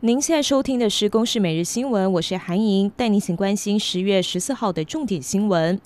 您现在收听的是《公视每日新闻》，我是韩莹，带您请关心十月十四号的重点新闻。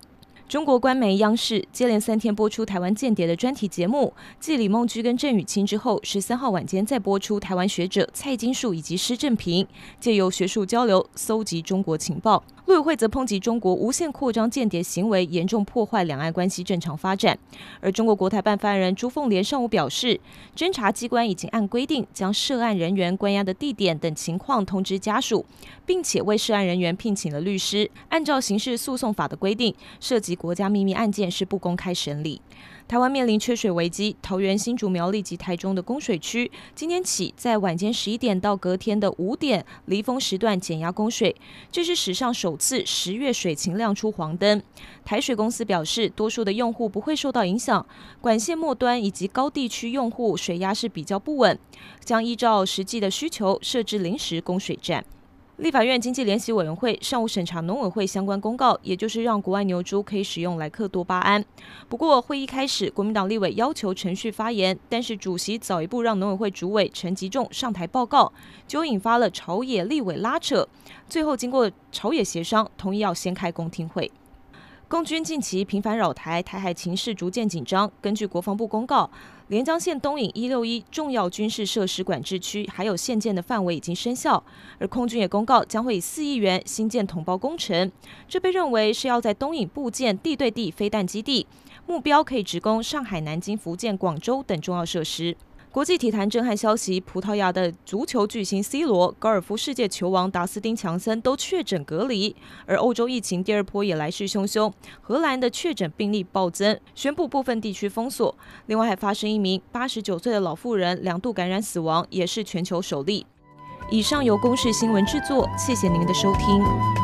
中国官媒央视接连三天播出台湾间谍的专题节目，继李梦居跟郑雨清之后，十三号晚间再播出台湾学者蔡金树以及施正平，借由学术交流搜集中国情报。陆委会则抨击中国无限扩张间谍行为，严重破坏两岸关系正常发展。而中国国台办发言人朱凤莲上午表示，侦查机关已经按规定将涉案人员关押的地点等情况通知家属，并且为涉案人员聘请了律师。按照刑事诉讼法的规定，涉及国家秘密案件是不公开审理。台湾面临缺水危机，桃园、新竹、苗栗及台中的供水区，今天起在晚间十一点到隔天的五点离峰时段减压供水，这是史上首次十月水情亮出黄灯。台水公司表示，多数的用户不会受到影响，管线末端以及高地区用户水压是比较不稳，将依照实际的需求设置临时供水站。立法院经济联席委员会上午审查农委会相关公告，也就是让国外牛猪可以使用莱克多巴胺。不过会议开始，国民党立委要求程序发言，但是主席早一步让农委会主委陈吉仲上台报告，就引发了朝野立委拉扯。最后经过朝野协商，同意要先开公听会。共军近期频繁扰台，台海情势逐渐紧张。根据国防部公告，连江县东引一六一重要军事设施管制区还有现建的范围已经生效，而空军也公告将会以四亿元新建同包工程，这被认为是要在东引布建地对地飞弹基地，目标可以直攻上海、南京、福建、广州等重要设施。国际体坛震撼消息：葡萄牙的足球巨星 C 罗、高尔夫世界球王达斯汀强森都确诊隔离，而欧洲疫情第二波也来势汹汹。荷兰的确诊病例暴增，宣布部分地区封锁。另外还发生一名八十九岁的老妇人两度感染死亡，也是全球首例。以上由公视新闻制作，谢谢您的收听。